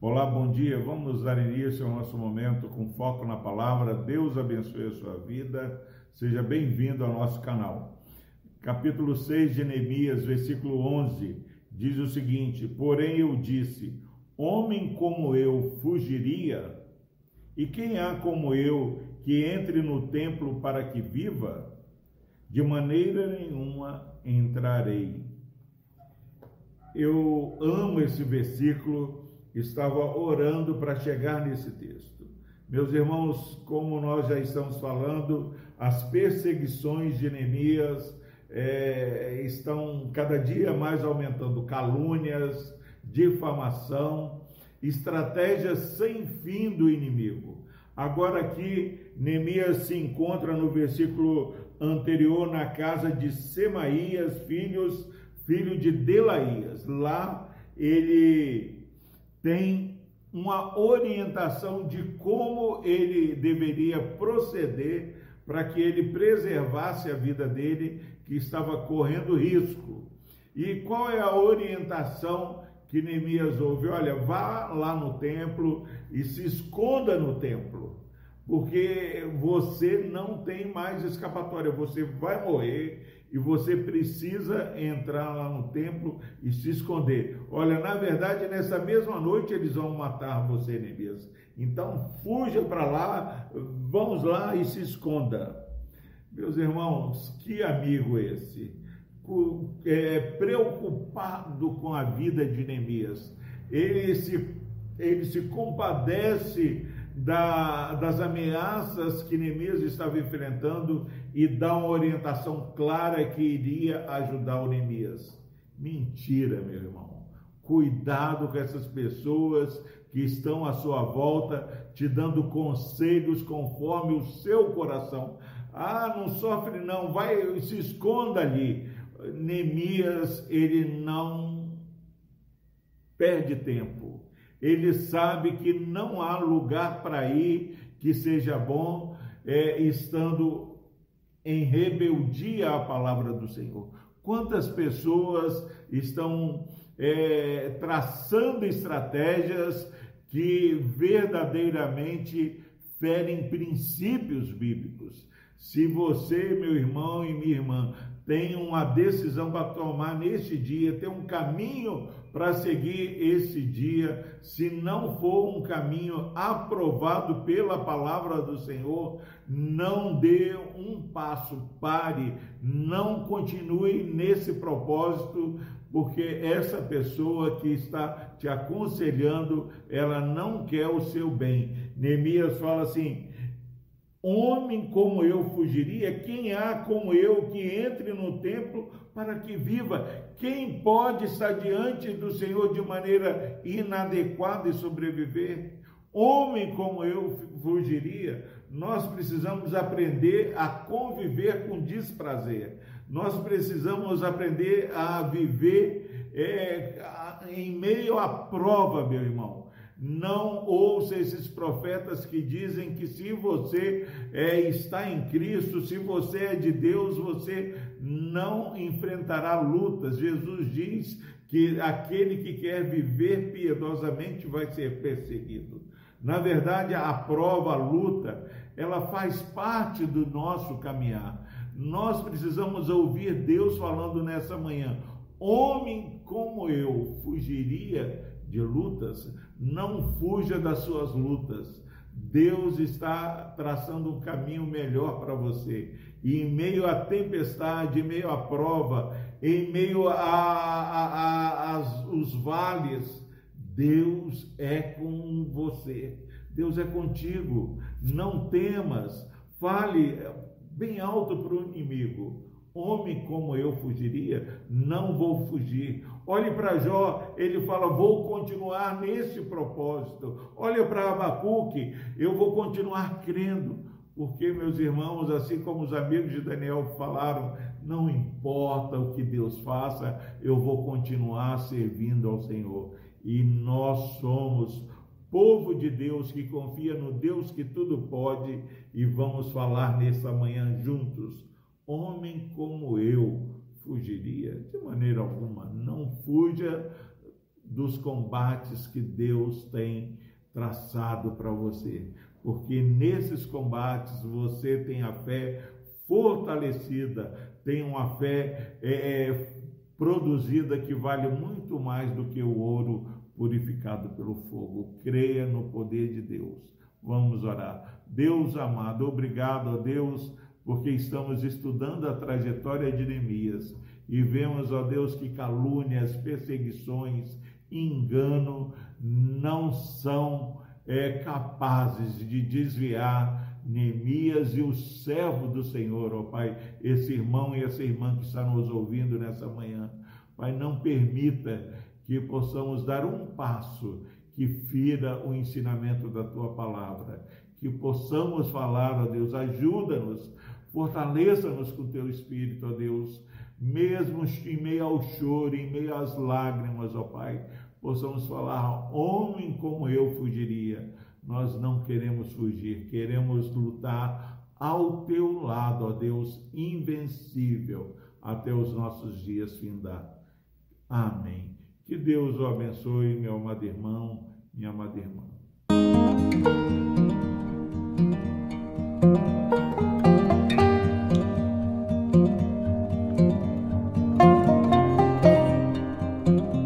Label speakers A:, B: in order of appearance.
A: Olá, bom dia. Vamos dar início ao nosso momento com foco na palavra. Deus abençoe a sua vida. Seja bem-vindo ao nosso canal. Capítulo 6 de Neemias, versículo 11, diz o seguinte: Porém eu disse: Homem como eu fugiria? E quem há como eu que entre no templo para que viva? De maneira nenhuma entrarei. Eu amo esse versículo estava orando para chegar nesse texto. Meus irmãos, como nós já estamos falando, as perseguições de Neemias é, estão cada dia mais aumentando calúnias, difamação, estratégias sem fim do inimigo. Agora aqui, Neemias se encontra no versículo anterior na casa de Semaías, filhos, filho de Delaías. Lá ele tem uma orientação de como ele deveria proceder para que ele preservasse a vida dele, que estava correndo risco. E qual é a orientação que Neemias ouve? Olha, vá lá no templo e se esconda no templo, porque você não tem mais escapatória, você vai morrer e você precisa entrar lá no templo e se esconder. Olha, na verdade, nessa mesma noite eles vão matar você, Neemias. Então, fuja para lá, vamos lá e se esconda. Meus irmãos, que amigo esse, é, preocupado com a vida de Neemias. Ele se, ele se compadece da, das ameaças que Neemias estava enfrentando e dá uma orientação clara que iria ajudar o Neemias. Mentira, meu irmão. Cuidado com essas pessoas que estão à sua volta te dando conselhos conforme o seu coração. Ah, não sofre não, vai, se esconda ali. Neemias, ele não perde tempo ele sabe que não há lugar para ir que seja bom, é, estando em rebeldia à palavra do Senhor. Quantas pessoas estão é, traçando estratégias que verdadeiramente ferem princípios bíblicos. Se você, meu irmão e minha irmã, tem uma decisão para tomar neste dia, tem um caminho para seguir esse dia, se não for um caminho aprovado pela palavra do Senhor, não dê um passo, pare, não continue nesse propósito, porque essa pessoa que está te aconselhando, ela não quer o seu bem. Neemias fala assim: Homem como eu fugiria? Quem há como eu que entre no templo para que viva? Quem pode estar diante do Senhor de maneira inadequada e sobreviver? Homem como eu fugiria? Nós precisamos aprender a conviver com desprazer. Nós precisamos aprender a viver é, em meio à prova, meu irmão. Não ouça esses profetas que dizem que se você é, está em Cristo, se você é de Deus, você não enfrentará lutas. Jesus diz que aquele que quer viver piedosamente vai ser perseguido. Na verdade, a prova, a luta, ela faz parte do nosso caminhar. Nós precisamos ouvir Deus falando nessa manhã: homem como eu fugiria de lutas, não fuja das suas lutas. Deus está traçando um caminho melhor para você. E em meio à tempestade, em meio à prova, em meio a, os vales, Deus é com você. Deus é contigo. Não temas. Fale bem alto para o inimigo. Homem como eu fugiria, não vou fugir. Olhe para Jó, ele fala: vou continuar nesse propósito. Olha para Abacuque, eu vou continuar crendo. Porque, meus irmãos, assim como os amigos de Daniel falaram, não importa o que Deus faça, eu vou continuar servindo ao Senhor. E nós somos povo de Deus que confia no Deus que tudo pode, e vamos falar nessa manhã juntos homem como eu fugiria. De maneira alguma, não fuja dos combates que Deus tem traçado para você, porque nesses combates você tem a fé fortalecida, tem uma fé é, é, produzida que vale muito mais do que o ouro purificado pelo fogo. Creia no poder de Deus. Vamos orar. Deus amado, obrigado a Deus, porque estamos estudando a trajetória de Neemias e vemos, ó Deus, que calúnias, perseguições, engano não são é, capazes de desviar Neemias e o servo do Senhor, ó Pai, esse irmão e essa irmã que está nos ouvindo nessa manhã. Pai, não permita que possamos dar um passo que fira o ensinamento da tua palavra, que possamos falar, ó Deus, ajuda-nos, fortaleça-nos com teu espírito, ó Deus, mesmo em meio ao choro, em meio às lágrimas, ó Pai, possamos falar, homem como eu fugiria. Nós não queremos fugir, queremos lutar ao teu lado, ó Deus, invencível, até os nossos dias findar. Amém. Que Deus o abençoe, meu amado irmão, minha amada irmã.